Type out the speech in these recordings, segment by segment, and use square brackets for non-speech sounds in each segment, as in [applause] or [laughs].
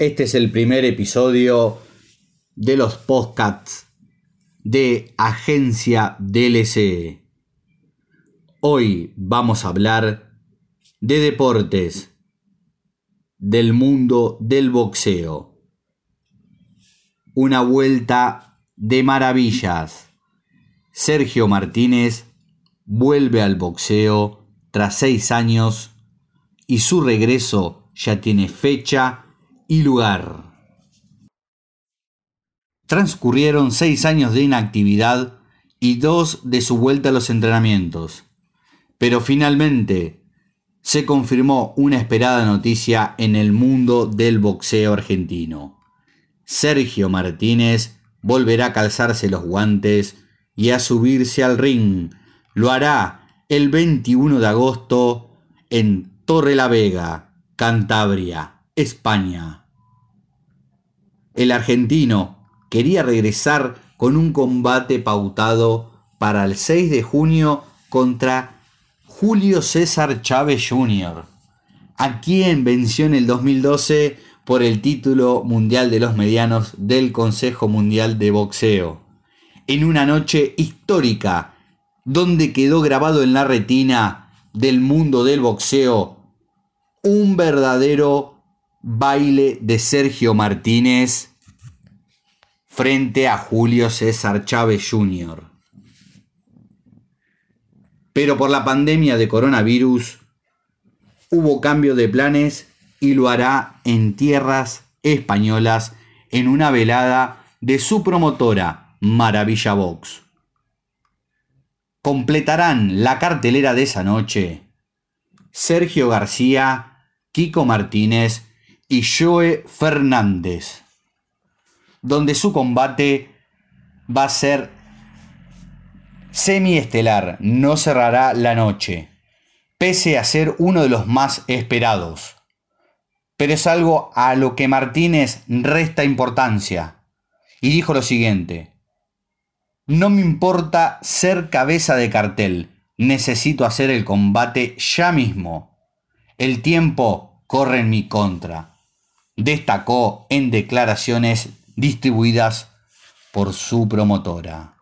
Este es el primer episodio de los podcasts de Agencia DLC. Hoy vamos a hablar de deportes, del mundo del boxeo. Una vuelta de maravillas. Sergio Martínez vuelve al boxeo tras seis años y su regreso ya tiene fecha y lugar. Transcurrieron seis años de inactividad y dos de su vuelta a los entrenamientos, pero finalmente se confirmó una esperada noticia en el mundo del boxeo argentino. Sergio Martínez volverá a calzarse los guantes y a subirse al ring. Lo hará el 21 de agosto en Torre la Vega, Cantabria, España. El argentino quería regresar con un combate pautado para el 6 de junio contra Julio César Chávez Jr., a quien venció en el 2012 por el título mundial de los medianos del Consejo Mundial de Boxeo, en una noche histórica donde quedó grabado en la retina del mundo del boxeo, un verdadero baile de Sergio Martínez frente a Julio César Chávez Jr. Pero por la pandemia de coronavirus hubo cambio de planes y lo hará en tierras españolas en una velada de su promotora Maravilla Box completarán la cartelera de esa noche Sergio García, Kiko Martínez Joe Fernández, donde su combate va a ser semiestelar, no cerrará la noche, pese a ser uno de los más esperados. Pero es algo a lo que Martínez resta importancia, y dijo lo siguiente, no me importa ser cabeza de cartel. Necesito hacer el combate ya mismo. El tiempo corre en mi contra. Destacó en declaraciones distribuidas por su promotora.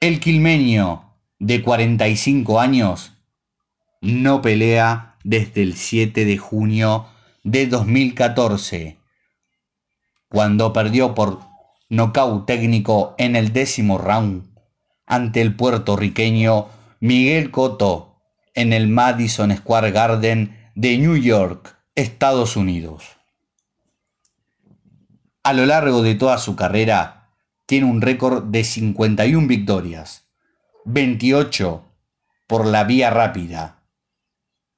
El quilmeño de 45 años no pelea desde el 7 de junio de 2014, cuando perdió por nocaut técnico en el décimo round ante el puertorriqueño Miguel Cotto en el Madison Square Garden de New York, Estados Unidos. A lo largo de toda su carrera, tiene un récord de 51 victorias, 28 por la vía rápida,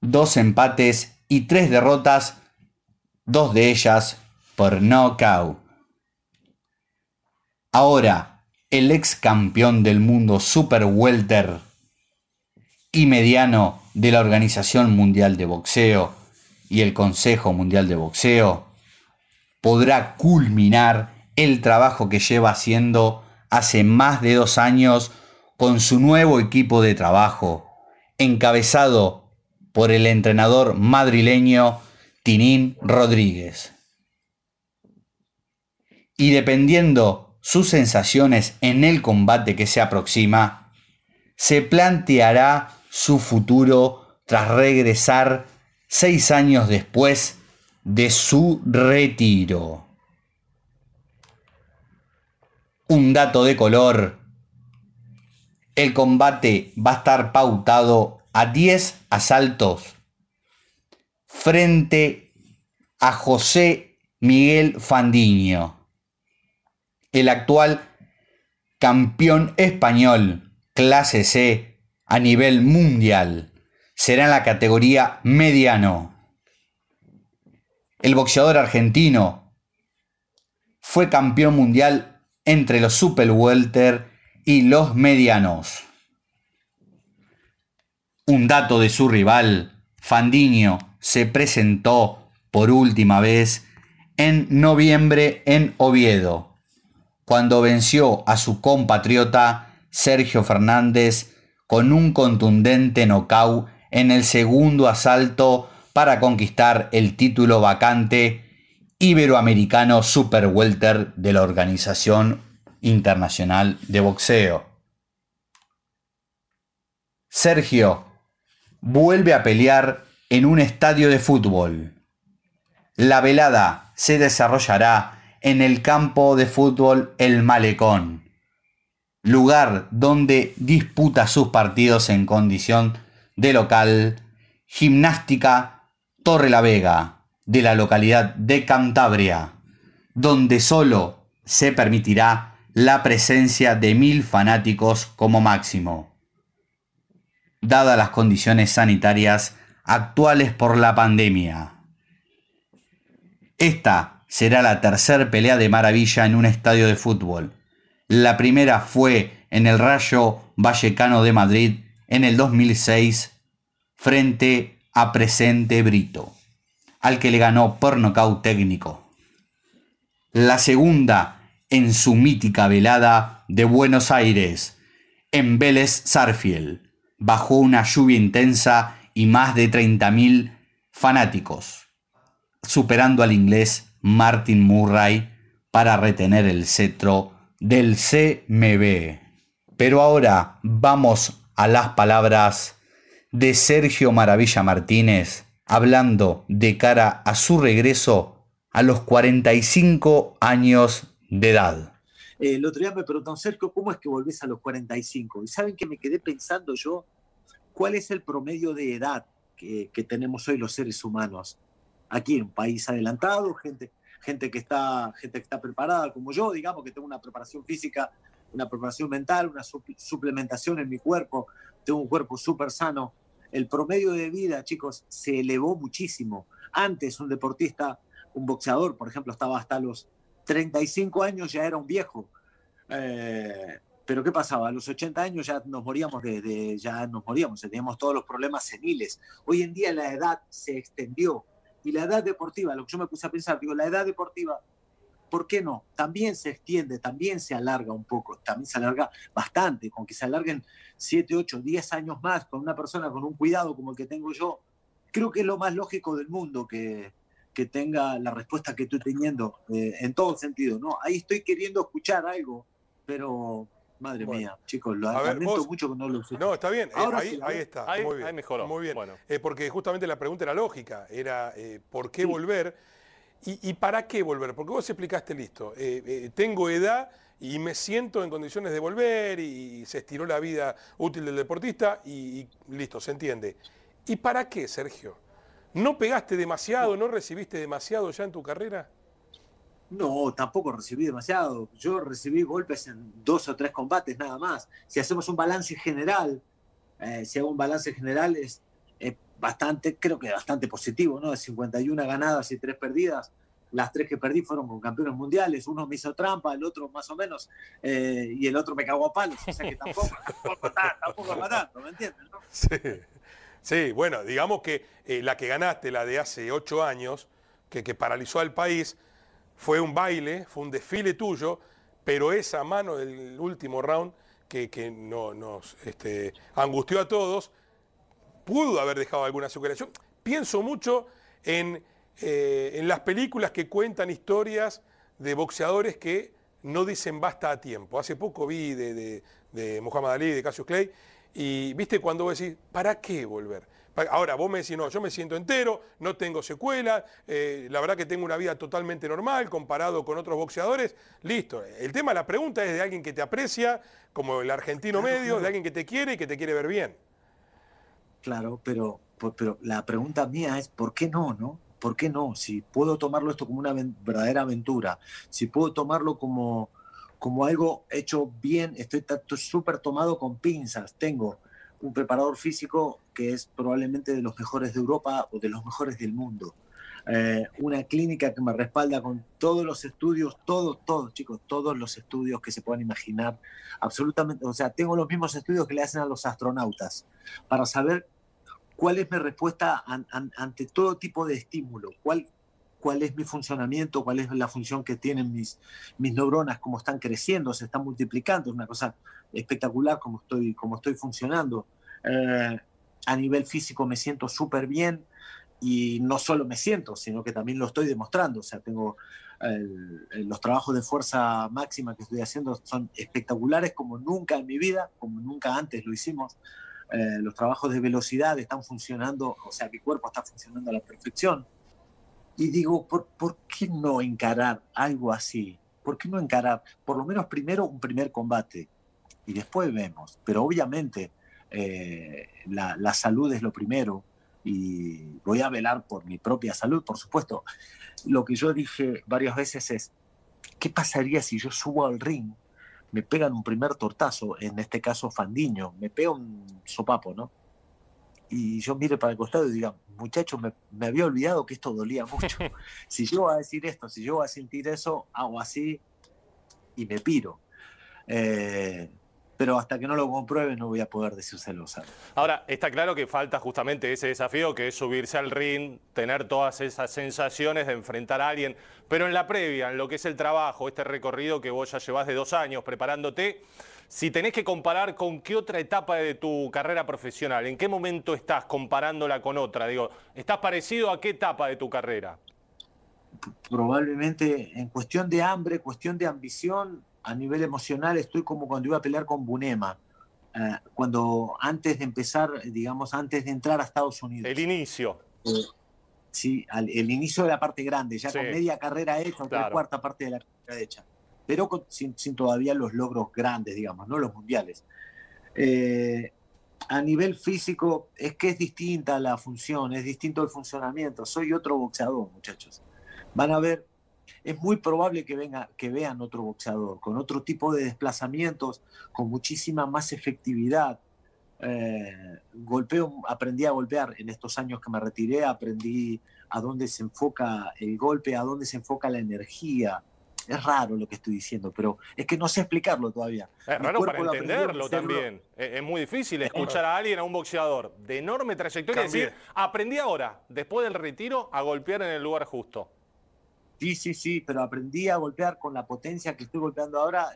dos empates y tres derrotas, dos de ellas por knockout. Ahora, el ex campeón del mundo super welter y mediano de la Organización Mundial de Boxeo y el Consejo Mundial de Boxeo podrá culminar el trabajo que lleva haciendo hace más de dos años con su nuevo equipo de trabajo, encabezado por el entrenador madrileño Tinín Rodríguez. Y dependiendo sus sensaciones en el combate que se aproxima, se planteará su futuro tras regresar seis años después de su retiro. Un dato de color. El combate va a estar pautado a 10 asaltos frente a José Miguel Fandiño el actual campeón español clase C a nivel mundial. Será en la categoría mediano. El boxeador argentino fue campeón mundial entre los super welter y los medianos. Un dato de su rival, Fandiño, se presentó por última vez en noviembre en Oviedo cuando venció a su compatriota Sergio Fernández con un contundente nocaut en el segundo asalto para conquistar el título vacante iberoamericano super welter de la Organización Internacional de Boxeo. Sergio vuelve a pelear en un estadio de fútbol. La velada se desarrollará en el campo de fútbol El Malecón, lugar donde disputa sus partidos en condición de local Gimnástica Torre la Vega, de la localidad de Cantabria, donde solo se permitirá la presencia de mil fanáticos como máximo. Dadas las condiciones sanitarias actuales por la pandemia. Esta será la tercera pelea de maravilla en un estadio de fútbol. La primera fue en el Rayo Vallecano de Madrid en el 2006 frente a Presente Brito, al que le ganó por nocaut técnico. La segunda en su mítica velada de Buenos Aires, en Vélez Sarfield, bajo una lluvia intensa y más de 30.000 fanáticos, superando al inglés Martin Murray para retener el cetro del CMB. Pero ahora vamos a las palabras de Sergio Maravilla Martínez, hablando de cara a su regreso a los 45 años de edad. El otro día me preguntaron, Sergio, ¿cómo es que volvés a los 45? Y saben que me quedé pensando yo, ¿cuál es el promedio de edad que, tenemos hoy los seres humanos? Aquí en un país adelantado, gente, gente, que está, gente que está preparada como yo, digamos, que tengo una preparación física, una preparación mental, una suplementación en mi cuerpo, tengo un cuerpo súper sano el promedio de vida, chicos, se elevó muchísimo. Antes un deportista, un boxeador, por ejemplo, estaba hasta los 35 años, ya era un viejo. Eh, pero ¿qué pasaba? A los 80 años ya nos moríamos de, ya nos moríamos, teníamos todos los problemas seniles. Hoy en día la edad se extendió y la edad deportiva, lo que yo me puse a pensar, digo, la edad deportiva ¿por qué no? También se extiende, también se alarga un poco, también se alarga bastante, con que se alarguen 7, 8, 10 años más con una persona con un cuidado como el que tengo yo, creo que es lo más lógico del mundo que, que tenga la respuesta que estoy teniendo eh, en todo sentido, ¿no? Ahí estoy queriendo escuchar algo, pero madre mía, chicos, lo lamento mucho que no lo sé. No, está bien, eh, ahí, ahí, está, muy bien. Ahí mejoró. Muy bien, bueno. Eh, porque justamente la pregunta era lógica, era ¿por qué volver? ¿Y, para qué volver? Porque vos explicaste listo. Eh, eh, tengo edad y me siento en condiciones de volver y, se estiró la vida útil del deportista y, listo, se entiende. ¿Y para qué, Sergio? ¿No pegaste demasiado, no recibiste demasiado ya en tu carrera? No, tampoco recibí demasiado. Yo recibí golpes en dos o tres combates nada más. Si hacemos un balance general, eh, si hago un balance general es bastante, creo que bastante positivo, ¿no? De 51 ganadas y 3 perdidas. Las tres que perdí fueron con campeones mundiales. Uno me hizo trampa, el otro más o menos, eh, y el otro me cagó a palos. O sea que tampoco, [laughs] tampoco, tampoco tanto, ¿me entiendes? Sí. sí, bueno, digamos que eh, la que ganaste, la de hace 8 años, que, que paralizó al país, fue un baile, fue un desfile tuyo, pero esa mano del último round que, que no, nos este, angustió a todos, pudo haber dejado alguna secuela. Yo pienso mucho en, eh, en las películas que cuentan historias de boxeadores que no dicen basta a tiempo. Hace poco vi de, de, de Muhammad Ali, de Cassius Clay, y viste cuando vos decís, ¿para qué volver? Ahora, vos me decís, no, yo me siento entero, no tengo secuela, eh, la verdad que tengo una vida totalmente normal comparado con otros boxeadores, listo. El tema, la pregunta es de alguien que te aprecia, como el argentino medio, de alguien que te quiere y que te quiere ver bien. Claro, pero, pero la pregunta mía es, ¿por qué no, no? ¿Por qué no? Si puedo tomarlo esto como una verdadera aventura, si puedo tomarlo como, como algo hecho bien, estoy súper tomado con pinzas. Tengo un preparador físico que es probablemente de los mejores de Europa o de los mejores del mundo. Eh, una clínica que me respalda con todos los estudios, todos, todos, chicos, todos los estudios que se puedan imaginar, absolutamente, o sea, tengo los mismos estudios que le hacen a los astronautas para saber cuál es mi respuesta ante todo tipo de estímulo, cuál, cuál es mi funcionamiento, cuál es la función que tienen mis, mis neuronas, cómo están creciendo, se están multiplicando, es una cosa espectacular cómo estoy, cómo estoy funcionando. Eh, a nivel físico me siento súper bien, y no solo me siento, sino que también lo estoy demostrando. O sea, tengo los trabajos de fuerza máxima que estoy haciendo son espectaculares como nunca en mi vida, como nunca antes lo hicimos. Eh, los trabajos de velocidad están funcionando, o sea, mi cuerpo está funcionando a la perfección. Y digo, ¿por, ¿por qué no encarar algo así? ¿Por qué no encarar, por lo menos primero, un primer combate? Y después vemos. Pero obviamente eh, la, la salud es lo primero y voy a velar por mi propia salud, por supuesto. Lo que yo dije varias veces es, ¿qué pasaría si yo subo al ring, me pegan un primer tortazo, en este caso Fandiño, me pega un sopapo, ¿no? Y yo mire para el costado y diga, muchacho, me, me había olvidado que esto dolía mucho. [laughs] si yo voy a decir esto, si yo voy a sentir eso, hago así y me piro. Eh, pero hasta que no lo compruebe no voy a poder decírselo. Ahora, está claro que falta justamente ese desafío que es subirse al ring, tener todas esas sensaciones de enfrentar a alguien, pero en la previa, en lo que es el trabajo, este recorrido que vos ya llevas de dos años preparándote, si tenés que comparar con qué otra etapa de tu carrera profesional, ¿en qué momento estás comparándola con otra? Digo, ¿estás parecido a qué etapa de tu carrera? Probablemente en cuestión de hambre, cuestión de ambición, a nivel emocional estoy como cuando iba a pelear con Bunema. Eh, cuando antes de empezar, digamos, antes de entrar a Estados Unidos. El inicio. Eh, sí, el inicio de la parte grande, ya con media carrera hecha, la cuarta parte de la carrera hecha. Pero sin, todavía los logros grandes, digamos, ¿no? Los mundiales. Eh, a nivel físico, es que es distinta la función, es distinto el funcionamiento. Soy otro boxeador, muchachos. Van a ver es muy probable que, venga, que vean otro boxeador con otro tipo de desplazamientos, con muchísima más efectividad. Eh, golpeo, aprendí a golpear en estos años que me retiré, aprendí a dónde se enfoca el golpe, a dónde se enfoca la energía. Es raro lo que estoy diciendo, pero es que no sé explicarlo todavía. Es raro para entenderlo también. Es, muy difícil escuchar a alguien, a un boxeador de enorme trayectoria, y decir, aprendí ahora, después del retiro, a golpear en el lugar justo. Sí, sí, sí, pero aprendí a golpear con la potencia que estoy golpeando ahora.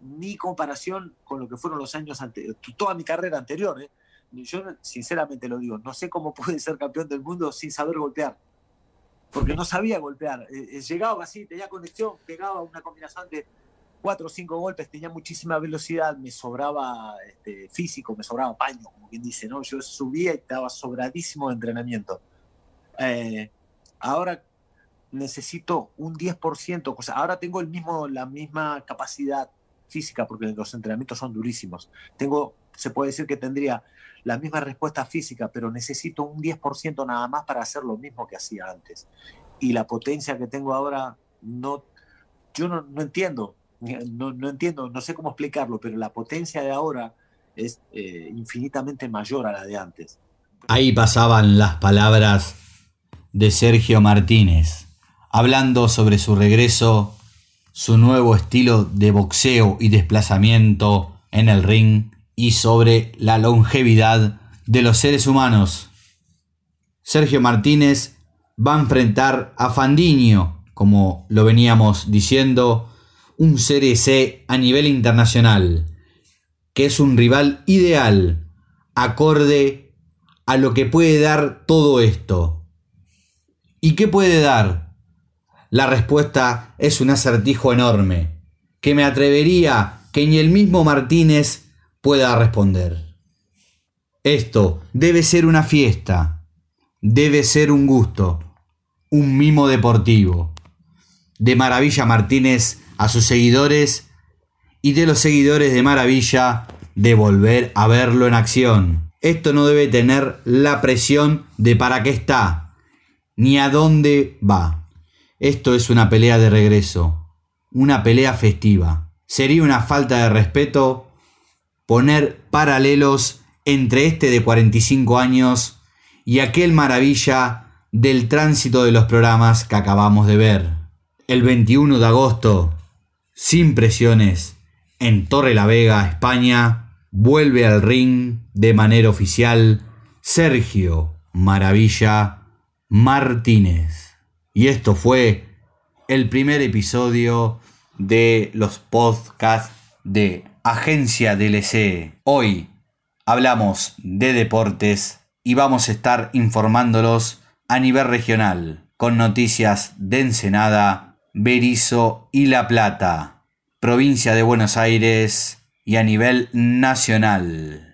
mi comparación con lo que fueron los años anteriores, toda mi carrera anterior. ¿eh? Yo sinceramente lo digo, no sé cómo [laughs] pude ser campeón del mundo sin saber golpear. Porque no sabía golpear. Eh, eh, llegaba así, tenía conexión, pegaba una combinación de cuatro o cinco golpes, tenía muchísima velocidad, me sobraba este, físico, me sobraba paño, como quien dice, ¿no? Yo subía y estaba sobradísimo de entrenamiento. ahora necesito un 10%, o sea, ahora tengo el mismo, la misma capacidad física, porque los entrenamientos son durísimos. Tengo, se puede decir que tendría la misma respuesta física, pero necesito un 10% nada más para hacer lo mismo que hacía antes. Y la potencia que tengo ahora, no, yo no, entiendo, no, no, entiendo, no sé cómo explicarlo, pero la potencia de ahora es eh, infinitamente mayor a la de antes. Ahí pasaban las palabras de Sergio Martínez hablando sobre su regreso, su nuevo estilo de boxeo y desplazamiento en el ring y sobre la longevidad de los seres humanos. Sergio Martínez va a enfrentar a Fandiño, como lo veníamos diciendo, un CRC a nivel internacional, que es un rival ideal, acorde a lo que puede dar todo esto. ¿Y qué puede dar? La respuesta es un acertijo enorme, que me atrevería que ni el mismo Martínez pueda responder. Esto debe ser una fiesta, debe ser un gusto, un mimo deportivo. De Maravilla Martínez a sus seguidores y de los seguidores de Maravilla de volver a verlo en acción. Esto no debe tener la presión de para qué está, ni a dónde va. Esto es una pelea de regreso, una pelea festiva. Sería una falta de respeto poner paralelos entre este de 45 años y aquel maravilla del tránsito de los programas que acabamos de ver. El 21 de agosto, sin presiones, en Torre la Vega, España, vuelve al ring de manera oficial Sergio Maravilla Martínez. Y esto fue el primer episodio de los podcasts de Agencia DLC. Hoy hablamos de deportes y vamos a estar informándolos a nivel regional, con noticias de Ensenada, Berizo y La Plata, provincia de Buenos Aires y a nivel nacional.